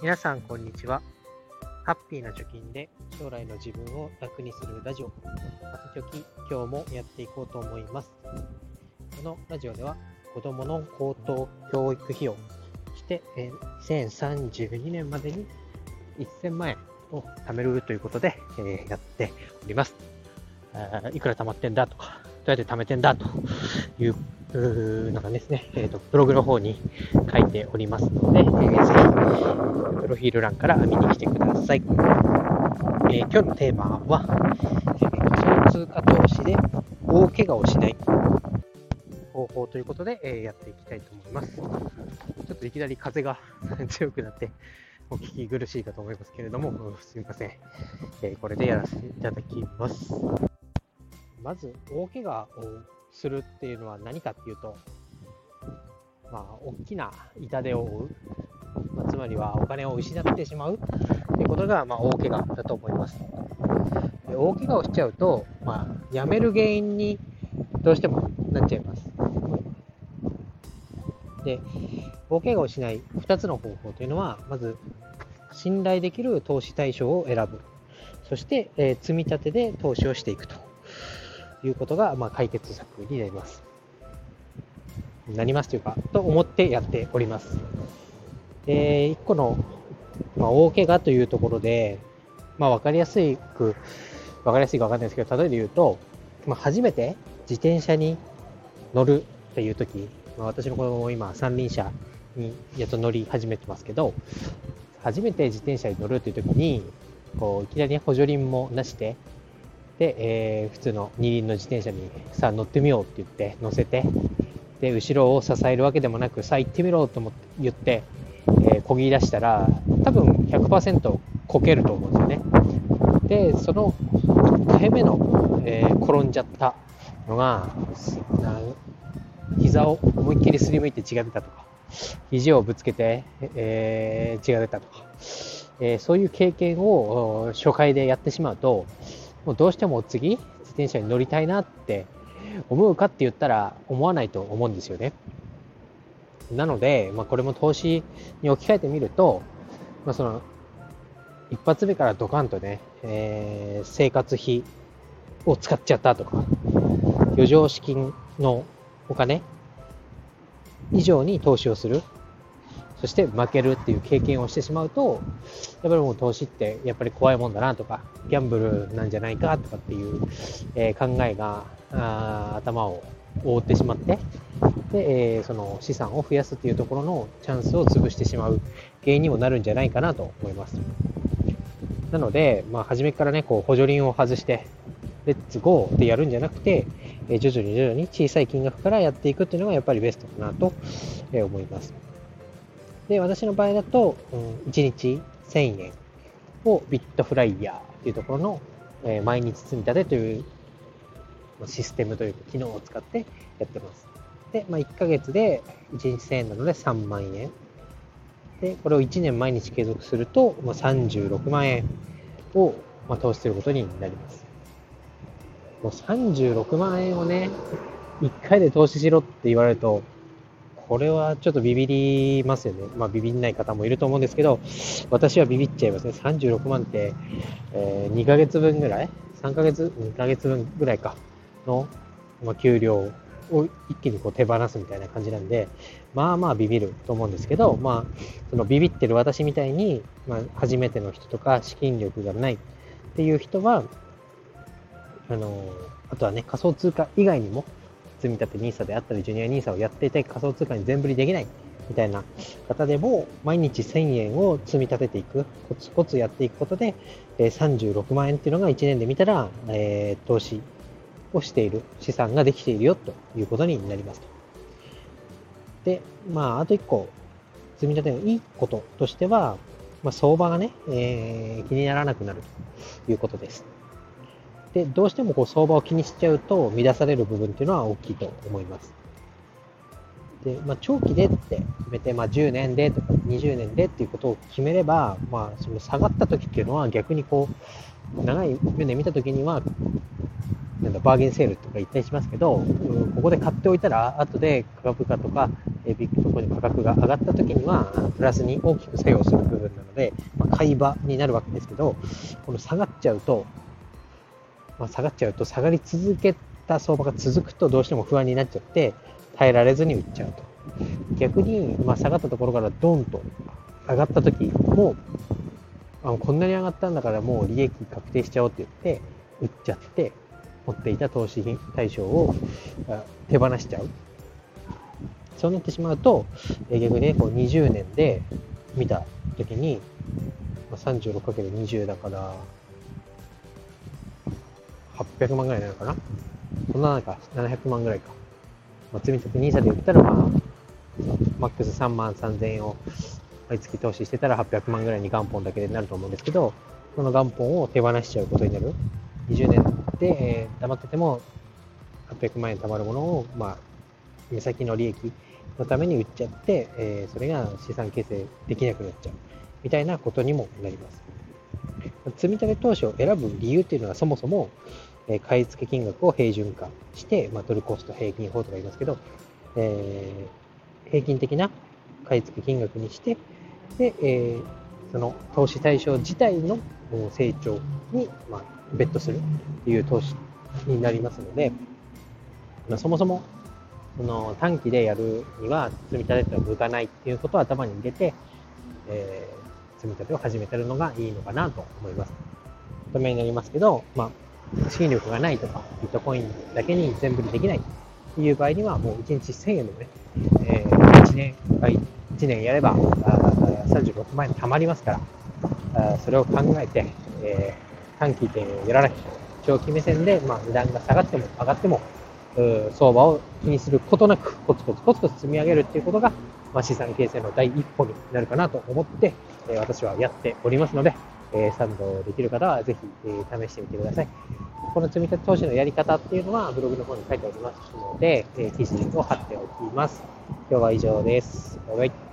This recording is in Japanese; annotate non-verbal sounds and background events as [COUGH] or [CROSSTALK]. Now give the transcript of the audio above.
皆さん、こんにちは。ハッピーな貯金で将来の自分を楽にするラジオ、朝貯金、今日もやっていこうと思います。このラジオでは、子供の高等教育費用、そして2032年までに1000万円を貯めるということで、えやっております。いくら貯まってんだとか、どうやって貯めてんだといううーのがですね、[LAUGHS] えーと、ブログの方に書いておりますので、えーぜひ、プロフィール欄から見に来てください。えー今日のテーマは、えー仮想通貨投資で大怪我をしない方法ということで、えーやっていきたいと思います。ちょっといきなり風が [LAUGHS] 強くなって、お聞き苦しいかと思いますけれども、すみません。えーこれでやらせていただきます。まず、大怪我をするっていうのは何かっていうと、まあ、大きな痛手を負う、まあつまりはお金を失ってしまうということが、まあ、大怪我だと思います。で大怪我をしちゃうと、まあ、やめる原因にどうしてもなっちゃいます。で、大怪我をしない2つの方法というのは、まず、信頼できる投資対象を選ぶ。そして、えー積み立てで投資をしていくということが、まあ、解決策になります。なりますというか、と思ってやっております。で、1個の、まあ、大怪我というところで、まあ、わかりやすく、わかりやすいかわかんないですけど、例えで言うと、まあ、初めて自転車に乗るっていう時、まあ、私の子供も今三輪車にやっと乗り始めてますけど、初めて自転車に乗るっていう時に、こういきなり補助輪もなしで、で、えー普通の二輪の自転車にさあ乗ってみようって言って乗せて、で、後ろを支えるわけでもなく、さあ行ってみろと思って言って、えー、漕ぎ出したら、多分100%こけると思うんですよね。で、その1回目の、えー転んじゃったのが、な膝を思いっきりすりむいて血が出たとか、肘をぶつけて、えー血が出たとか、えーそういう経験を初回でやってしまうと、もうどうしても次、自転車に乗りたいなって思うかって言ったら思わないと思うんですよね。なので、まあ、これも投資に置き換えてみると、まあ、その一発目からドカンとね、えー生活費を使っちゃったとか、余剰資金のお金以上に投資をする。そして負けるっていう経験をしてしまうと、やっぱりもう投資ってやっぱり怖いもんだなとか、ギャンブルなんじゃないかとかっていう、えー考えがあ頭を覆ってしまって、で、えーその資産を増やすっていうところのチャンスを潰してしまう原因にもなるんじゃないかなと思います。なので、まあ、初めからね、こう補助輪を外して、レッツゴーってやるんじゃなくて、えー徐々に徐々に小さい金額からやっていくっていうのがやっぱりベストかなと思います。で、私の場合だと、うん、1日1000円をビットフライヤーっていうところの、え毎日積み立てというシステムというか機能を使ってやってます。で、まあ、1ヶ月で1日1000円なので3万円。で、これを1年毎日継続すると、まあ、36万円を、まあ、投資することになります。もう36万円をね、1回で投資しろって言われると、これはちょっとビビりますよね。まあビビんない方もいると思うんですけど、私はビビっちゃいますね。36万って、えー2ヶ月分ぐらい ?3 ヶ月 ?2 ヶ月分ぐらいかの、まあ、給料を一気にこう手放すみたいな感じなんで、まあまあビビると思うんですけど、まあ、そのビビってる私みたいに、まあ、初めての人とか資金力がないっていう人は、あのあとはね、仮想通貨以外にも、積立 NISA であったり、ジュニア NISA をやっていて仮想通貨に全振りできないみたいな方でも、毎日1000円を積み立てていく、コツコツやっていくことで、え36万円っていうのが1年で見たら、えー投資をしている、資産ができているよということになりますと。で、まあ、あと1個、積み立てのいいこととしては、まあ、相場がね、えー気にならなくなるということです。で、どうしてもこう相場を気にしちゃうと乱される部分っていうのは大きいと思います。で、まあ、長期でって決めて、まあ、10年でとか20年でっていうことを決めれば、まあ、その下がった時っていうのは逆にこう、長い目で見た時には、なんだバーゲンセールとか言ったりしますけど、ここで買っておいたら、後で株価とか、えビッグとこに価格が上がった時には、プラスに大きく作用する部分なので、まあ、買い場になるわけですけど、この下がっちゃうと、まあ、下がっちゃうと、下がり続けた相場が続くと、どうしても不安になっちゃって、耐えられずに売っちゃうと。逆に、まあ、下がったところからドンと上がった時も、あこんなに上がったんだからもう利益確定しちゃおうって言って、売っちゃって、持っていた投資対象を手放しちゃう。そうなってしまうと、逆にね、こう20年で見た時に、36×20 だから、800万ぐらいなのかなそんななんか700万ぐらいか。まあ、積み立て NISA で言ったら、まあ、マックス3万3000円を毎月投資してたら800万ぐらいに元本だけでなると思うんですけど、その元本を手放しちゃうことになる。20年で、えー、黙ってても800万円貯まるものを、まあ、目先の利益のために売っちゃって、えー、それが資産形成できなくなっちゃうみたいなことにもなります。積立投資を選ぶ理由っていうのはそもそも、え、買い付け金額を平準化して、まあ、ドルコスト平均法とか言いますけど、えー、平均的な買い付け金額にして、で、えー、その投資対象自体の成長に、まあ、ベットするっていう投資になりますので、まあ、そもそもその短期でやるには積み立てては向かないっていうことを頭に入れて、えー、積み立てを始めてるのがいいのかなと思います。ためになりますけど、まあ、資金力がないとか、ビットコインだけに全部できないっていう場合には、もう1日1000円でもね、えー、1年、1年やれば36万円貯まりますから、あそれを考えて、えー短期でやらなきゃ長期目線で、まあ、値段が下がっても上がっても、相場を気にすることなく、コツコツコツコツ積み上げるっていうことが、まあ、資産形成の第一歩になるかなと思って、えー、私はやっておりますので、えー、賛同できる方はぜひ、え、試してみてください。この積み立て投資のやり方っていうのはブログの方に書いておりますので、え、記事を貼っておきます。今日は以上です。バイバイ。